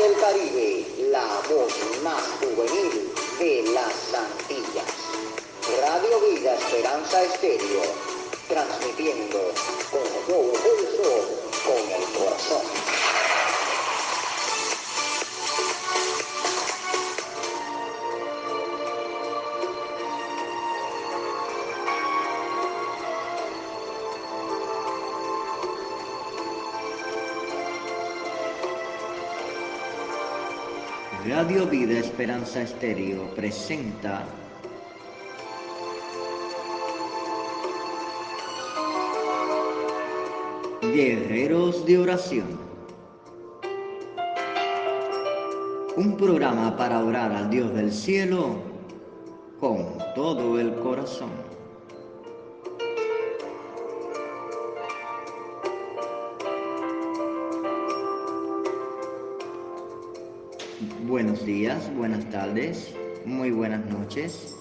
del Caribe, la voz más juvenil de las Antillas. Radio Vida Esperanza Estéreo, transmitiendo con todo pulso, con el corazón. Radio Vida Esperanza Estéreo presenta Guerreros de Oración. Un programa para orar al Dios del cielo con todo el corazón. Buenos días, buenas tardes, muy buenas noches.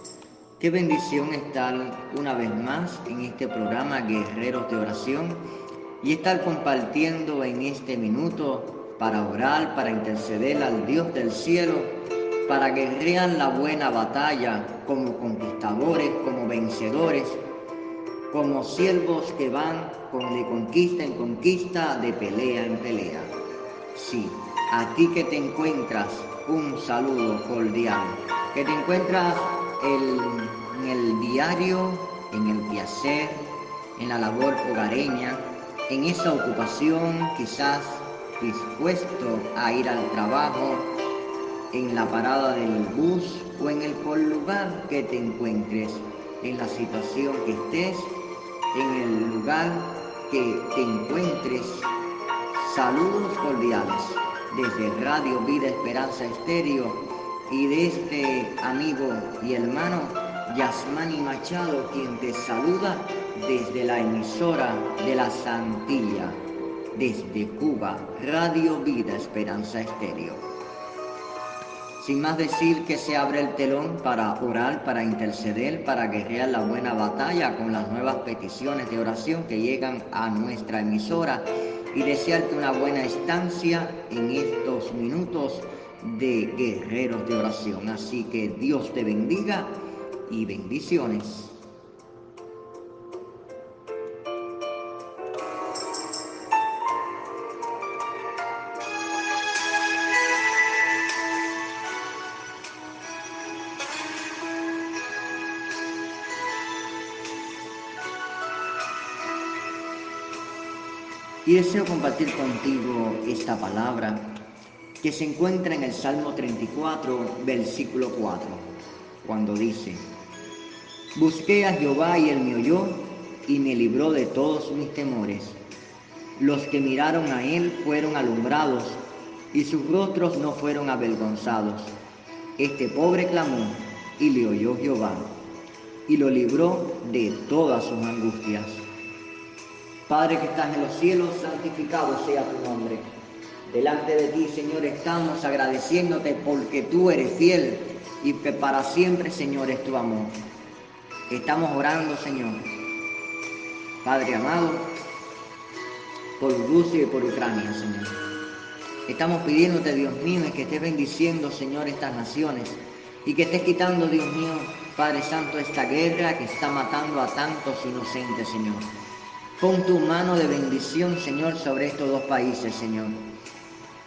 Qué bendición estar una vez más en este programa Guerreros de Oración y estar compartiendo en este minuto para orar, para interceder al Dios del cielo, para guerrear la buena batalla como conquistadores, como vencedores, como siervos que van con de conquista en conquista, de pelea en pelea. Sí, a ti que te encuentras, un saludo cordial, que te encuentras en el diario, en el quehacer, en la labor hogareña, en esa ocupación quizás dispuesto a ir al trabajo, en la parada del bus o en el lugar que te encuentres, en la situación que estés, en el lugar que te encuentres. Saludos cordiales desde Radio Vida Esperanza Estéreo y de este amigo y hermano Yasmani Machado, quien te saluda desde la emisora de la Santilla, desde Cuba, Radio Vida Esperanza Estéreo. Sin más decir que se abre el telón para orar, para interceder, para guerrear la buena batalla con las nuevas peticiones de oración que llegan a nuestra emisora y desearte una buena estancia en estos minutos de guerreros de oración. Así que Dios te bendiga y bendiciones. Y deseo compartir contigo esta palabra que se encuentra en el Salmo 34, versículo 4, cuando dice, Busqué a Jehová y él me oyó y me libró de todos mis temores. Los que miraron a él fueron alumbrados y sus rostros no fueron avergonzados. Este pobre clamó y le oyó Jehová y lo libró de todas sus angustias. Padre que estás en los cielos, santificado sea tu nombre. Delante de ti, Señor, estamos agradeciéndote porque tú eres fiel y que para siempre, Señor, es tu amor. Estamos orando, Señor, Padre amado, por Rusia y por Ucrania, Señor. Estamos pidiéndote, Dios mío, que estés bendiciendo, Señor, estas naciones y que estés quitando, Dios mío, Padre Santo, esta guerra que está matando a tantos inocentes, Señor. Pon tu mano de bendición, Señor, sobre estos dos países, Señor.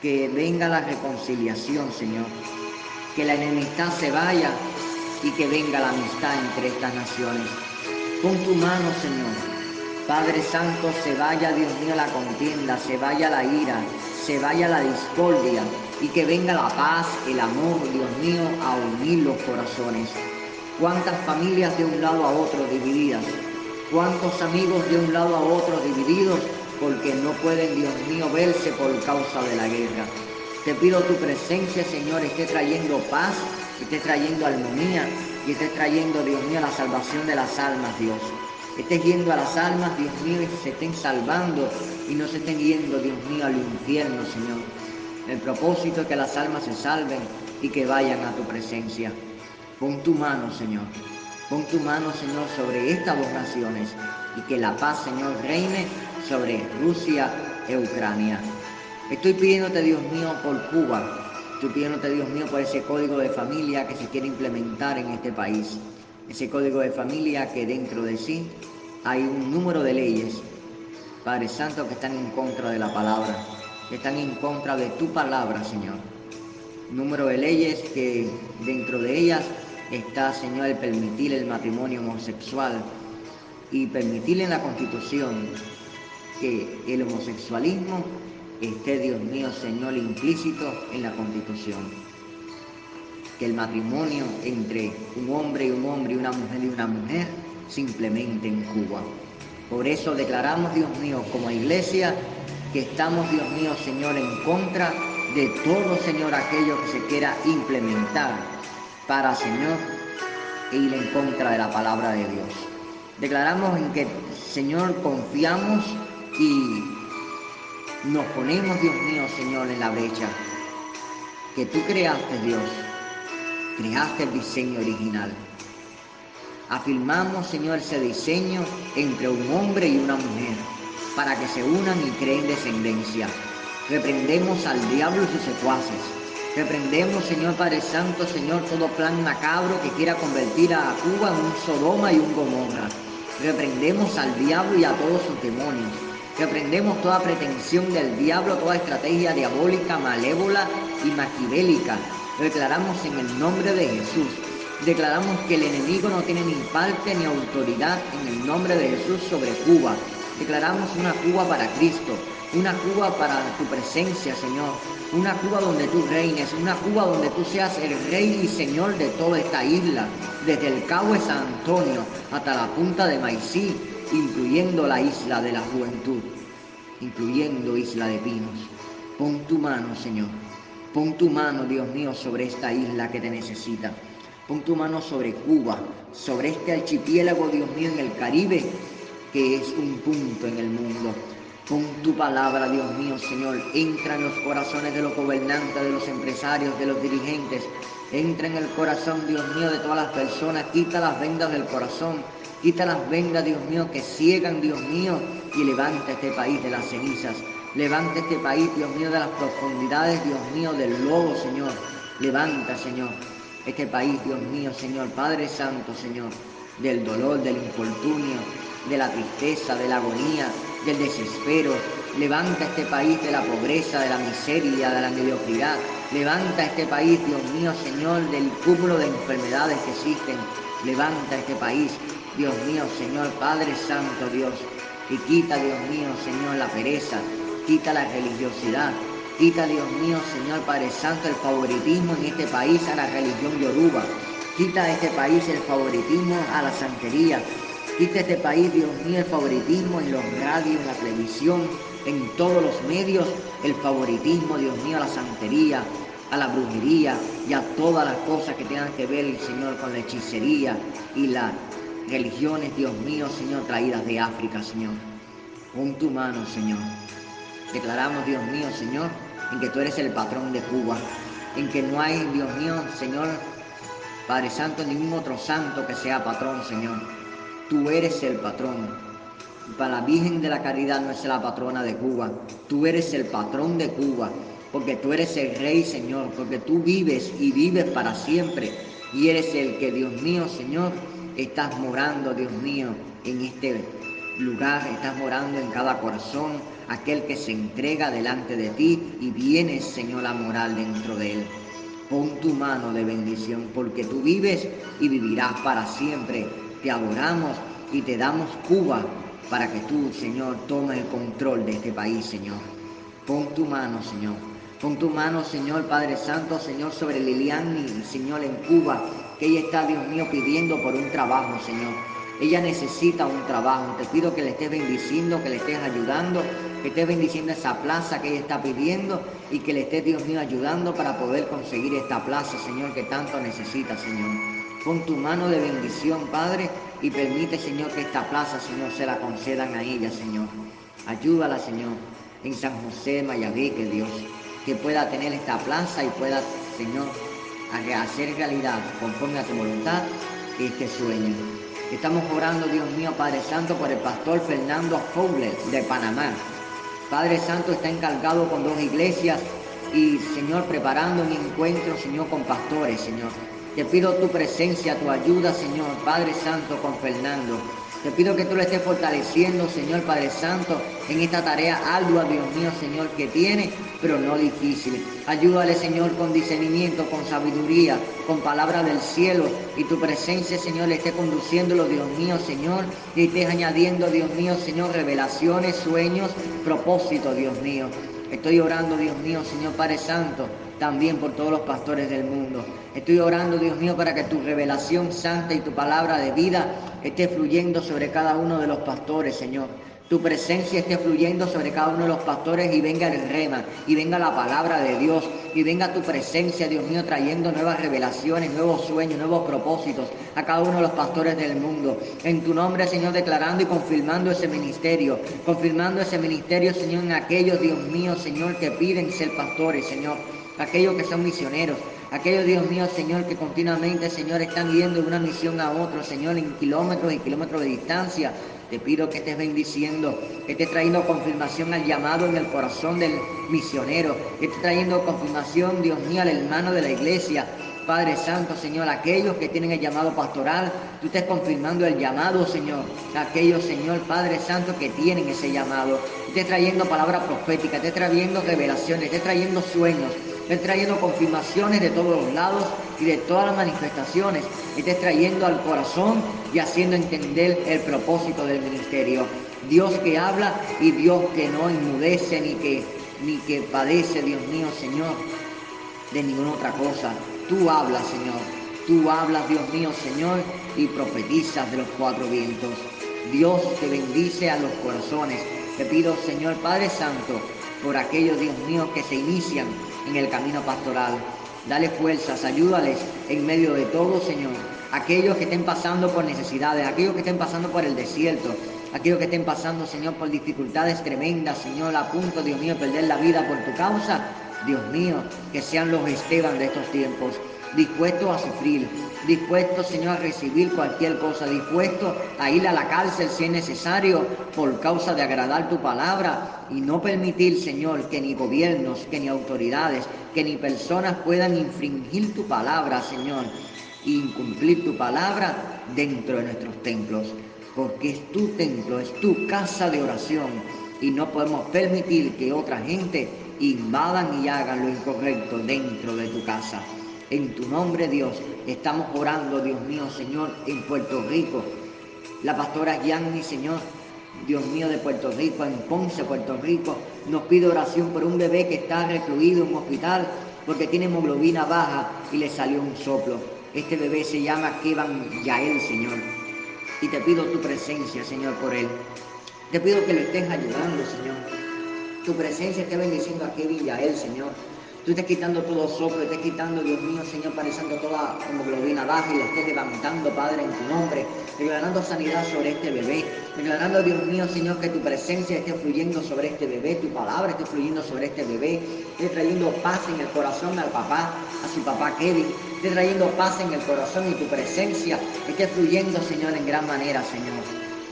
Que venga la reconciliación, Señor. Que la enemistad se vaya y que venga la amistad entre estas naciones. Pon tu mano, Señor. Padre Santo, se vaya, Dios mío, la contienda, se vaya la ira, se vaya la discordia y que venga la paz, el amor, Dios mío, a unir los corazones. Cuántas familias de un lado a otro divididas, cuántos amigos de un lado a otro divididos porque no pueden, Dios mío, verse por causa de la guerra. Te pido tu presencia, Señor, esté trayendo paz estés trayendo armonía y estés trayendo, Dios mío, la salvación de las almas, Dios. Estés yendo a las almas, Dios mío, y se estén salvando y no se estén yendo, Dios mío, al infierno, Señor. El propósito es que las almas se salven y que vayan a tu presencia. Pon tu mano, Señor. Pon tu mano, Señor, sobre estas dos naciones y que la paz, Señor, reine sobre Rusia e Ucrania. Estoy pidiéndote, Dios mío, por Cuba. Estoy pidiéndote, Dios mío, por ese código de familia que se quiere implementar en este país. Ese código de familia que dentro de sí hay un número de leyes, Padre Santo, que están en contra de la palabra, que están en contra de tu palabra, Señor. Número de leyes que dentro de ellas está, Señor, el permitir el matrimonio homosexual y permitir en la Constitución que el homosexualismo esté, Dios mío, Señor, implícito en la Constitución. Que el matrimonio entre un hombre y un hombre y una mujer y una mujer simplemente en Cuba. Por eso declaramos, Dios mío, como iglesia, que estamos, Dios mío, Señor, en contra de todo, Señor, aquello que se quiera implementar para, Señor, ir en contra de la palabra de Dios. Declaramos en que, Señor, confiamos y nos ponemos, Dios mío, Señor, en la brecha. Que tú creaste, Dios, creaste el diseño original. Afirmamos, Señor, ese diseño entre un hombre y una mujer para que se unan y creen descendencia. Reprendemos al diablo y sus secuaces. Reprendemos, Señor Padre Santo, Señor, todo plan macabro que quiera convertir a Cuba en un Sodoma y un Gomorra. Reprendemos al diablo y a todos sus demonios. Reprendemos toda pretensión del diablo, toda estrategia diabólica, malévola y maquiavélica. Declaramos en el nombre de Jesús. Declaramos que el enemigo no tiene ni parte ni autoridad en el nombre de Jesús sobre Cuba. Declaramos una Cuba para Cristo, una Cuba para tu presencia, Señor. Una Cuba donde tú reines, una Cuba donde tú seas el rey y señor de toda esta isla, desde el Cabo de San Antonio hasta la punta de Maicí, incluyendo la isla de la juventud, incluyendo Isla de Pinos. Pon tu mano, Señor. Pon tu mano, Dios mío, sobre esta isla que te necesita. Pon tu mano sobre Cuba, sobre este archipiélago, Dios mío, en el Caribe, que es un punto en el mundo. Pon tu palabra, Dios mío, Señor. Entra en los corazones de los gobernantes, de los empresarios, de los dirigentes. Entra en el corazón, Dios mío, de todas las personas. Quita las vendas del corazón Quita las vendas, Dios mío, que ciegan, Dios mío, y levanta este país de las cenizas. Levanta este país, Dios mío, de las profundidades, Dios mío, del lodo, Señor. Levanta, Señor, este país, Dios mío, Señor, Padre Santo, Señor, del dolor, del infortunio, de la tristeza, de la agonía, del desespero. Levanta este país de la pobreza, de la miseria, de la mediocridad. Levanta este país, Dios mío, Señor, del cúmulo de enfermedades que existen. Levanta este país Dios mío, Señor, Padre Santo Dios, y quita, Dios mío, Señor, la pereza, quita la religiosidad, quita, Dios mío, Señor, Padre Santo, el favoritismo en este país a la religión yoruba, quita a este país el favoritismo a la santería, quita este país, Dios mío, el favoritismo en los radios, en la televisión, en todos los medios, el favoritismo, Dios mío, a la santería, a la brujería y a todas las cosas que tengan que ver, Señor, con la hechicería y la religiones, Dios mío, Señor, traídas de África, Señor. Con tu mano, Señor. Declaramos, Dios mío, Señor, en que tú eres el patrón de Cuba, en que no hay, Dios mío, Señor, Padre Santo, ningún otro santo que sea patrón, Señor. Tú eres el patrón. Para la Virgen de la Caridad no es la patrona de Cuba. Tú eres el patrón de Cuba, porque tú eres el rey, Señor, porque tú vives y vives para siempre. Y eres el que, Dios mío, Señor, estás morando, Dios mío, en este lugar, estás morando en cada corazón, aquel que se entrega delante de ti y viene, Señor, la moral dentro de él. Pon tu mano de bendición, porque tú vives y vivirás para siempre. Te adoramos y te damos Cuba para que tú, Señor, tomes el control de este país, Señor. Pon tu mano, Señor. Pon tu mano, Señor Padre Santo, Señor, sobre Lilian y Señor en Cuba que ella está, Dios mío, pidiendo por un trabajo, Señor. Ella necesita un trabajo. Te pido que le estés bendiciendo, que le estés ayudando, que estés bendiciendo esa plaza que ella está pidiendo y que le estés, Dios mío, ayudando para poder conseguir esta plaza, Señor, que tanto necesita, Señor. Pon tu mano de bendición, Padre, y permite, Señor, que esta plaza, Señor, se la concedan a ella, Señor. Ayúdala, Señor, en San José, Mayabeque, Dios, que pueda tener esta plaza y pueda, Señor, hacer realidad conforme a tu voluntad este sueño. Estamos orando, Dios mío, Padre Santo, por el pastor Fernando Fowler de Panamá. Padre Santo está encargado con dos iglesias y, Señor, preparando un encuentro, Señor, con pastores, Señor. Te pido tu presencia, tu ayuda, Señor, Padre Santo, con Fernando. Te pido que tú le estés fortaleciendo, Señor Padre Santo, en esta tarea ardua, Dios mío, Señor, que tiene, pero no difícil. Ayúdale, Señor, con discernimiento, con sabiduría, con palabra del cielo. Y tu presencia, Señor, le esté conduciéndolo, Dios mío, Señor. Y estés añadiendo, Dios mío, Señor, revelaciones, sueños, propósitos, Dios mío. Estoy orando, Dios mío, Señor Padre Santo, también por todos los pastores del mundo. Estoy orando, Dios mío, para que tu revelación santa y tu palabra de vida esté fluyendo sobre cada uno de los pastores, Señor tu presencia esté fluyendo sobre cada uno de los pastores y venga el rema, y venga la palabra de Dios, y venga tu presencia, Dios mío, trayendo nuevas revelaciones, nuevos sueños, nuevos propósitos a cada uno de los pastores del mundo. En tu nombre, Señor, declarando y confirmando ese ministerio, confirmando ese ministerio, Señor, en aquellos, Dios mío, Señor, que piden ser pastores, Señor, aquellos que son misioneros, aquellos, Dios mío, Señor, que continuamente, Señor, están yendo de una misión a otra, Señor, en kilómetros y kilómetros de distancia, te pido que estés bendiciendo, que estés trayendo confirmación al llamado en el corazón del misionero, que estés trayendo confirmación, Dios mío, al hermano de la iglesia. Padre Santo, Señor, aquellos que tienen el llamado pastoral, tú estés confirmando el llamado, Señor. Aquellos, Señor, Padre Santo, que tienen ese llamado. Estés trayendo palabra profética, estés trayendo revelaciones, estés trayendo sueños, estés trayendo confirmaciones de todos los lados y de todas las manifestaciones. Estés trayendo al corazón y haciendo entender el propósito del ministerio. Dios que habla y Dios que no enmudece ni que, ni que padece, Dios mío, Señor, de ninguna otra cosa. Tú hablas, Señor. Tú hablas, Dios mío, Señor, y profetizas de los cuatro vientos. Dios te bendice a los corazones. Te pido, Señor Padre Santo, por aquellos, Dios mío, que se inician en el camino pastoral. Dale fuerzas, ayúdales en medio de todo, Señor aquellos que estén pasando por necesidades, aquellos que estén pasando por el desierto, aquellos que estén pasando, Señor, por dificultades tremendas, Señor, a punto, Dios mío, de perder la vida por tu causa. Dios mío, que sean los Esteban de estos tiempos, dispuestos a sufrir, dispuestos, Señor, a recibir cualquier cosa, dispuestos a ir a la cárcel si es necesario por causa de agradar tu palabra y no permitir, Señor, que ni gobiernos, que ni autoridades, que ni personas puedan infringir tu palabra, Señor incumplir tu palabra dentro de nuestros templos, porque es tu templo, es tu casa de oración y no podemos permitir que otra gente invadan y hagan lo incorrecto dentro de tu casa. En tu nombre, Dios, estamos orando, Dios mío, Señor, en Puerto Rico. La pastora Yanni, Señor, Dios mío, de Puerto Rico, en Ponce, Puerto Rico, nos pide oración por un bebé que está recluido en un hospital porque tiene hemoglobina baja y le salió un soplo. Este bebé se llama Kevan Yael, Señor. Y te pido tu presencia, Señor, por él. Te pido que le estés ayudando, Señor. Tu presencia esté bendiciendo a Kevin Yael, Señor. Tú estás quitando todo soplo, estás quitando, Dios mío, Señor, pareciendo toda hemoglobina baja y le estés levantando, Padre, en tu nombre, declarando sanidad sobre este bebé, declarando, Dios mío, Señor, que tu presencia esté fluyendo sobre este bebé, tu palabra esté fluyendo sobre este bebé, esté trayendo paz en el corazón al papá, a su papá Kevin, esté trayendo paz en el corazón y tu presencia esté fluyendo, Señor, en gran manera, Señor.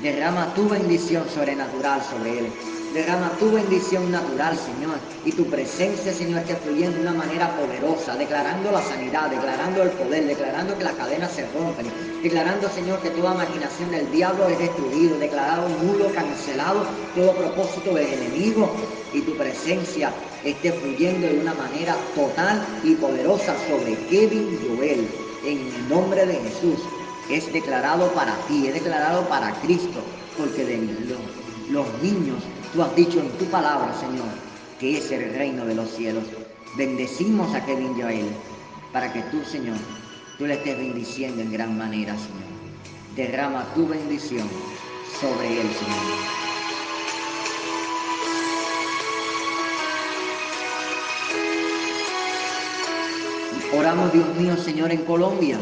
Derrama tu bendición sobrenatural sobre él. Derrama tu bendición natural, Señor, y tu presencia, Señor, que fluyendo de una manera poderosa, declarando la sanidad, declarando el poder, declarando que las cadenas se rompen, declarando, Señor, que toda imaginación del diablo es destruido, declarado nulo, cancelado, todo propósito del enemigo, y tu presencia esté fluyendo de una manera total y poderosa sobre Kevin Joel, en el nombre de Jesús. Es declarado para ti, es declarado para Cristo, porque de los niños Tú has dicho en tu palabra, Señor, que es el reino de los cielos. Bendecimos a Kevin Joel para que tú, Señor, tú le estés bendiciendo en gran manera, Señor. Derrama tu bendición sobre él, Señor. Oramos, Dios mío, Señor, en Colombia.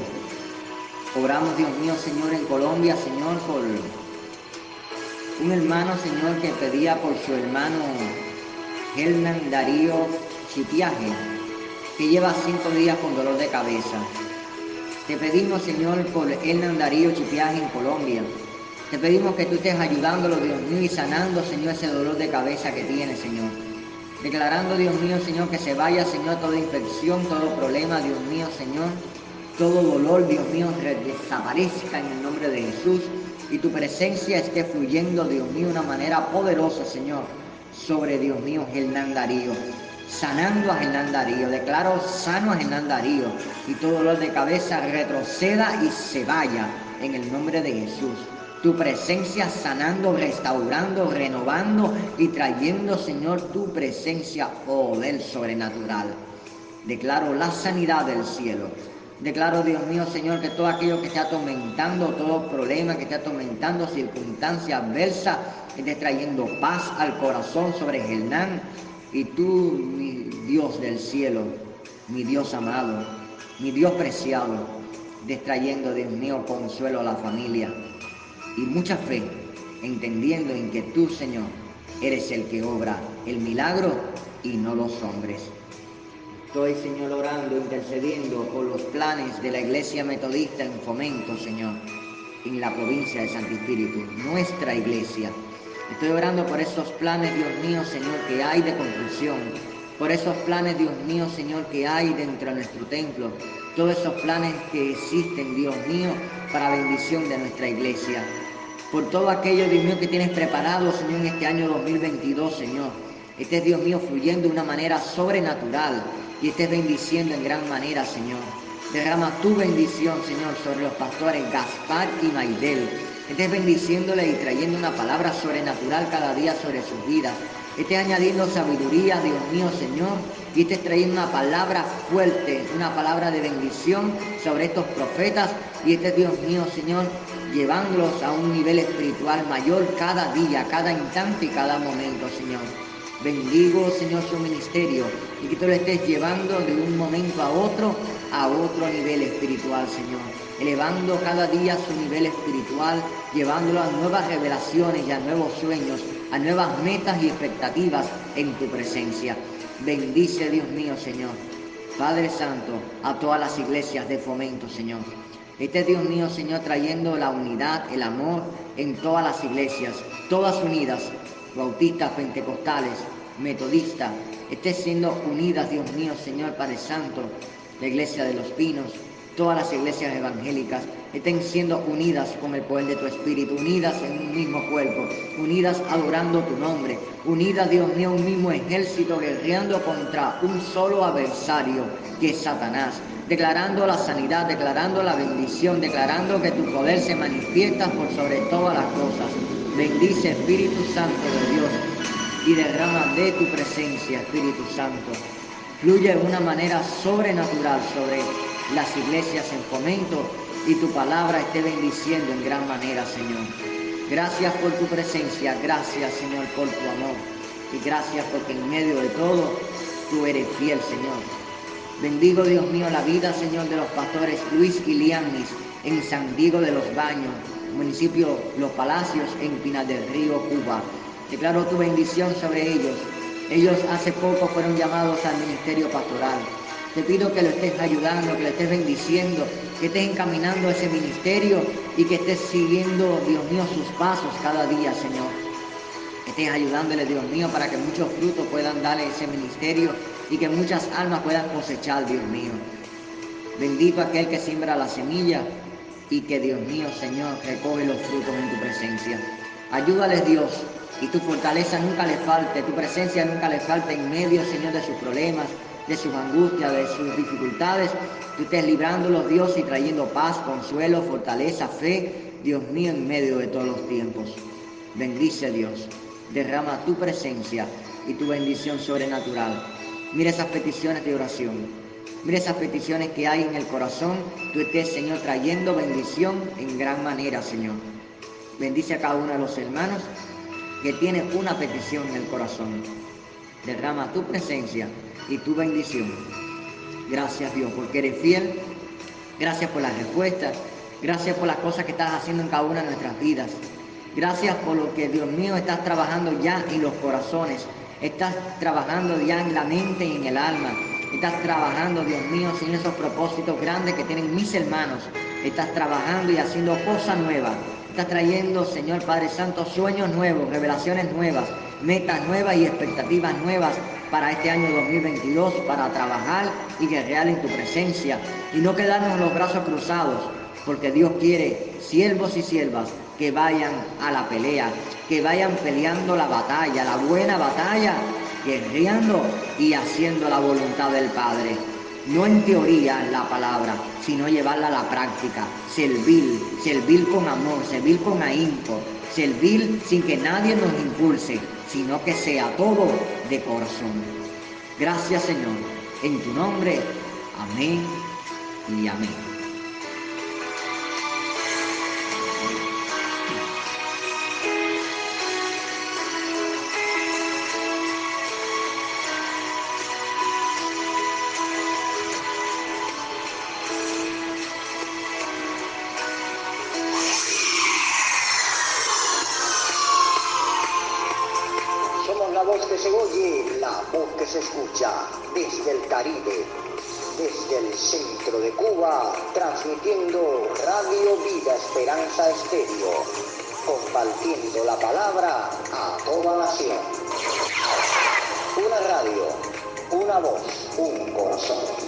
Oramos, Dios mío, Señor, en Colombia, Señor, por un hermano, Señor, que pedía por su hermano Hernán Darío Chipiaje, que lleva cinco días con dolor de cabeza. Te pedimos, Señor, por Hernán Darío Chipiaje en Colombia. Te pedimos que tú estés ayudándolo, Dios mío, y sanando, Señor, ese dolor de cabeza que tiene, Señor declarando, Dios mío, Señor, que se vaya, Señor, toda infección, todo problema, Dios mío, Señor, todo dolor, Dios mío, desaparezca en el nombre de Jesús y tu presencia esté fluyendo, Dios mío, de una manera poderosa, Señor, sobre, Dios mío, Hernán Darío. Sanando a Hernán Darío, declaro sano a Hernán Darío y todo dolor de cabeza retroceda y se vaya en el nombre de Jesús tu presencia sanando, restaurando, renovando y trayendo, Señor, tu presencia, poder sobrenatural. Declaro la sanidad del cielo. Declaro, Dios mío, Señor, que todo aquello que esté atormentando, todo problema que esté atormentando, circunstancia adversa, esté trayendo paz al corazón sobre Hernán. Y tú, mi Dios del cielo, mi Dios amado, mi Dios preciado, destrayendo, Dios mío, consuelo a la familia y mucha fe, entendiendo en que tú, Señor, eres el que obra el milagro y no los hombres. Estoy, Señor, orando, intercediendo por los planes de la Iglesia Metodista en fomento, Señor, en la provincia de Santo Espíritu, nuestra iglesia. Estoy orando por esos planes, Dios mío, Señor, que hay de construcción, por esos planes, Dios mío, Señor, que hay dentro de nuestro templo, todos esos planes que existen, Dios mío, para bendición de nuestra iglesia por todo aquello, Dios mío, que tienes preparado, Señor, en este año 2022, Señor. Estés, Dios mío, fluyendo de una manera sobrenatural y estés bendiciendo en gran manera, Señor. Derrama tu bendición, Señor, sobre los pastores Gaspar y Maidel. Estés bendiciéndole y trayendo una palabra sobrenatural cada día sobre sus vidas. Estés añadiendo sabiduría, Dios mío, Señor, y estés trayendo una palabra fuerte, una palabra de bendición sobre estos profetas. Y este Dios mío, Señor, llevándolos a un nivel espiritual mayor cada día, cada instante y cada momento, Señor. Bendigo, Señor, su ministerio y que tú lo estés llevando de un momento a otro a otro nivel espiritual, Señor. Elevando cada día su nivel espiritual, llevándolo a nuevas revelaciones y a nuevos sueños, a nuevas metas y expectativas en tu presencia. Bendice, Dios mío, Señor. Padre Santo, a todas las iglesias de fomento, Señor. Este Dios mío, Señor, trayendo la unidad, el amor en todas las iglesias, todas unidas, bautistas, pentecostales, metodistas, esté siendo unidas, Dios mío, Señor Padre Santo, la iglesia de los pinos, todas las iglesias evangélicas estén siendo unidas con el poder de tu Espíritu, unidas en un mismo cuerpo, unidas adorando tu nombre, unidas, Dios mío, un mismo ejército guerreando contra un solo adversario que es Satanás, declarando la sanidad, declarando la bendición, declarando que tu poder se manifiesta por sobre todas las cosas. Bendice Espíritu Santo de Dios y derrama de tu presencia, Espíritu Santo. Fluye de una manera sobrenatural sobre las iglesias en fomento y tu palabra esté bendiciendo en gran manera, Señor. Gracias por tu presencia, gracias, Señor, por tu amor. Y gracias porque en medio de todo tú eres fiel, Señor. Bendigo, Dios mío, la vida, Señor, de los pastores Luis y Lianis en San Diego de los Baños, municipio Los Palacios, en Pinal del Río, Cuba. Declaro tu bendición sobre ellos. Ellos hace poco fueron llamados al ministerio pastoral. Te pido que lo estés ayudando, que lo estés bendiciendo, que estés encaminando a ese ministerio y que estés siguiendo, Dios mío, sus pasos cada día, Señor. Que estés ayudándole, Dios mío, para que muchos frutos puedan darle ese ministerio y que muchas almas puedan cosechar, Dios mío. Bendito aquel que siembra la semilla y que, Dios mío, Señor, recoge los frutos en tu presencia. Ayúdales, Dios, y tu fortaleza nunca le falte, tu presencia nunca le falte en medio, Señor, de sus problemas, de sus angustias, de sus dificultades. Tú estés librándolos, Dios, y trayendo paz, consuelo, fortaleza, fe, Dios mío, en medio de todos los tiempos. Bendice, Dios. Derrama tu presencia y tu bendición sobrenatural. Mira esas peticiones de oración. Mira esas peticiones que hay en el corazón. Tú estés, Señor, trayendo bendición en gran manera, Señor. Bendice a cada uno de los hermanos que tiene una petición en el corazón. Derrama tu presencia y tu bendición. Gracias Dios, porque eres fiel. Gracias por las respuestas. Gracias por las cosas que estás haciendo en cada una de nuestras vidas. Gracias por lo que, Dios mío, estás trabajando ya en los corazones. Estás trabajando ya en la mente y en el alma. Estás trabajando, Dios mío, sin esos propósitos grandes que tienen mis hermanos. Estás trabajando y haciendo cosas nuevas. Estás trayendo, Señor Padre Santo, sueños nuevos, revelaciones nuevas, metas nuevas y expectativas nuevas para este año 2022, para trabajar y guerrear en tu presencia y no quedarnos los brazos cruzados, porque Dios quiere siervos y siervas que vayan a la pelea, que vayan peleando la batalla, la buena batalla, guerreando y haciendo la voluntad del Padre. No en teoría la palabra, sino llevarla a la práctica, servir, servir con amor, servir con ahínco, servir sin que nadie nos impulse, sino que sea todo de corazón. Gracias Señor, en tu nombre, amén y amén. Caribe, desde el centro de Cuba, transmitiendo Radio Vida Esperanza Estéreo, compartiendo la palabra a toda nación. Una radio, una voz, un corazón.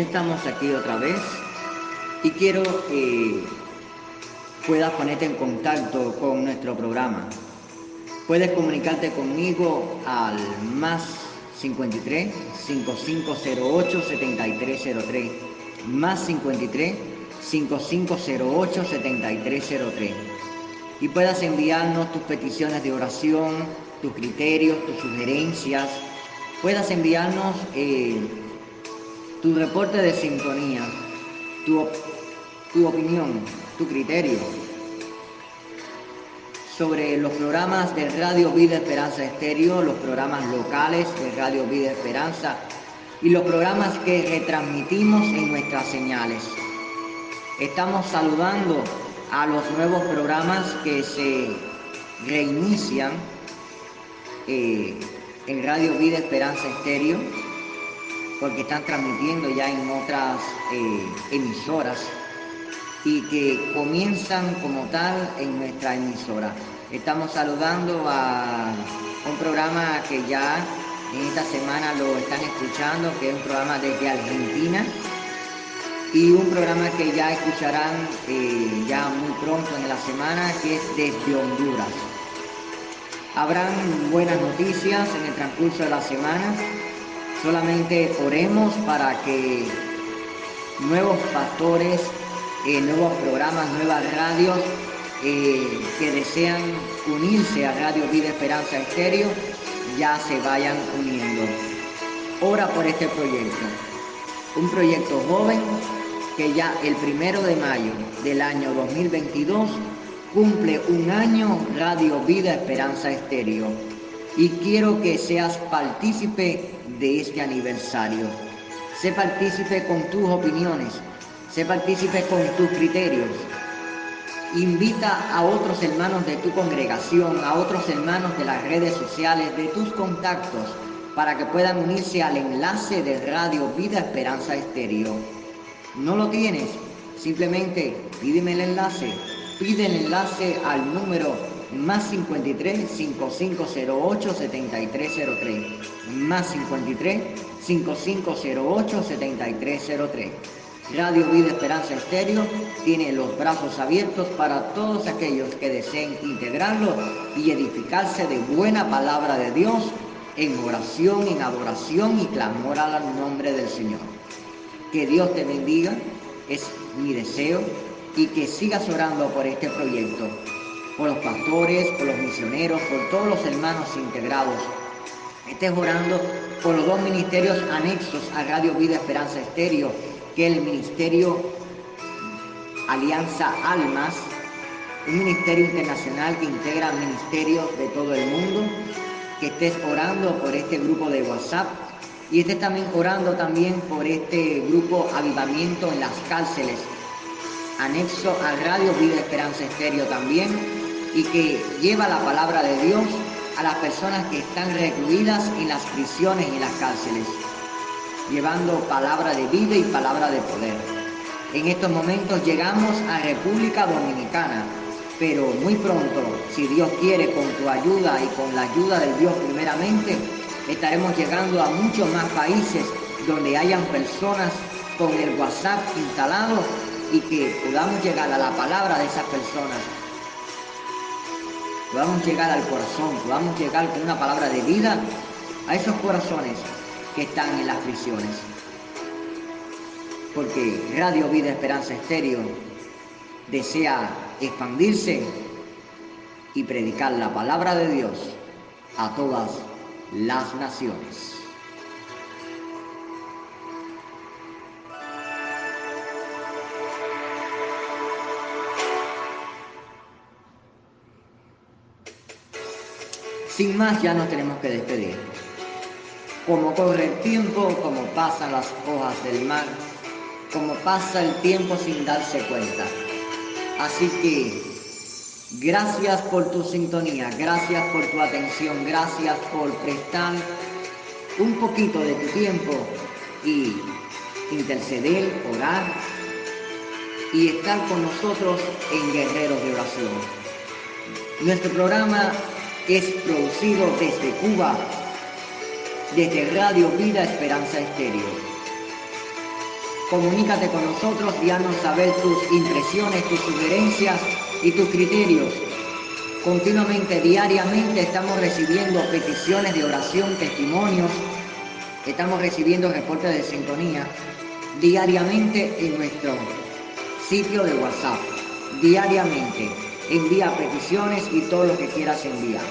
Estamos aquí otra vez y quiero que puedas ponerte en contacto con nuestro programa. Puedes comunicarte conmigo al más 53 5508 7303 más 53 5508 7303 y puedas enviarnos tus peticiones de oración, tus criterios, tus sugerencias, puedas enviarnos eh, tu reporte de sintonía, tu, tu opinión, tu criterio sobre los programas de Radio Vida Esperanza Estéreo, los programas locales de Radio Vida Esperanza y los programas que retransmitimos en nuestras señales. Estamos saludando a los nuevos programas que se reinician eh, en Radio Vida Esperanza Estéreo, porque están transmitiendo ya en otras eh, emisoras y que comienzan como tal en nuestra emisora. Estamos saludando a un programa que ya en esta semana lo están escuchando, que es un programa desde Argentina y un programa que ya escucharán eh, ya muy pronto en la semana, que es desde Honduras. Habrán buenas noticias en el transcurso de la semana. Solamente oremos para que nuevos pastores, eh, nuevos programas, nuevas radios eh, que desean unirse a Radio Vida Esperanza Estéreo ya se vayan uniendo. Ora por este proyecto. Un proyecto joven que ya el primero de mayo del año 2022 cumple un año Radio Vida Esperanza Estéreo y quiero que seas partícipe de este aniversario. Sé partícipe con tus opiniones, sé partícipe con tus criterios. Invita a otros hermanos de tu congregación, a otros hermanos de las redes sociales, de tus contactos, para que puedan unirse al enlace de Radio Vida Esperanza Estéreo no lo tienes, simplemente pídeme el enlace. Pide el enlace al número más 53 5508 7303 más 53 5508 7303 Radio Vida Esperanza Estéreo tiene los brazos abiertos para todos aquellos que deseen integrarlo y edificarse de buena palabra de Dios en oración, en adoración y clamor al nombre del Señor. Que Dios te bendiga, es mi deseo, y que sigas orando por este proyecto, por los pastores, por los misioneros, por todos los hermanos integrados. Estés orando por los dos ministerios anexos a Radio Vida Esperanza Estéreo, que es el Ministerio Alianza Almas, un ministerio internacional que integra ministerios de todo el mundo, que estés orando por este grupo de WhatsApp y esté también orando también por este grupo Avivamiento en las cárceles, anexo a Radio Vida Esperanza Estéreo también, y que lleva la palabra de Dios a las personas que están recluidas en las prisiones y las cárceles, llevando palabra de vida y palabra de poder. En estos momentos llegamos a República Dominicana, pero muy pronto, si Dios quiere, con tu ayuda y con la ayuda del Dios primeramente, estaremos llegando a muchos más países donde hayan personas con el WhatsApp instalado y que podamos llegar a la palabra de esas personas. Podamos llegar al corazón, podamos llegar con una palabra de vida a esos corazones que están en las prisiones. Porque Radio Vida Esperanza Estéreo desea expandirse y predicar la palabra de Dios a todas las naciones. Sin más ya nos tenemos que despedir. Como corre el tiempo, como pasan las hojas del mar, como pasa el tiempo sin darse cuenta. Así que Gracias por tu sintonía, gracias por tu atención, gracias por prestar un poquito de tu tiempo y interceder, orar y estar con nosotros en Guerreros de Oración. Nuestro programa es producido desde Cuba, desde Radio Vida Esperanza Estéreo. Comunícate con nosotros y haznos saber tus impresiones, tus sugerencias y tus criterios. Continuamente, diariamente estamos recibiendo peticiones de oración, testimonios, estamos recibiendo reportes de sintonía diariamente en nuestro sitio de WhatsApp. Diariamente envía peticiones y todo lo que quieras enviar.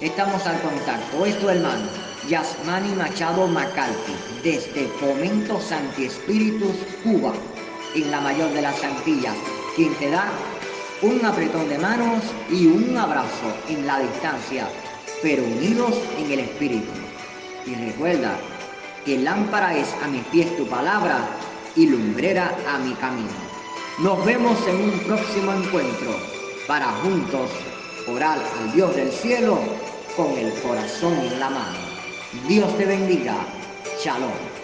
Estamos al contacto. Esto, hermano, Yasmani Machado Macalti, desde Fomento Santi Espíritus, Cuba, en la mayor de las Antillas, quien te da un apretón de manos y un abrazo en la distancia, pero unidos en el Espíritu. Y recuerda que lámpara es a mis pies tu palabra y lumbrera a mi camino. Nos vemos en un próximo encuentro para juntos orar al Dios del cielo con el corazón en la mano. Dios te bendiga. Shalom.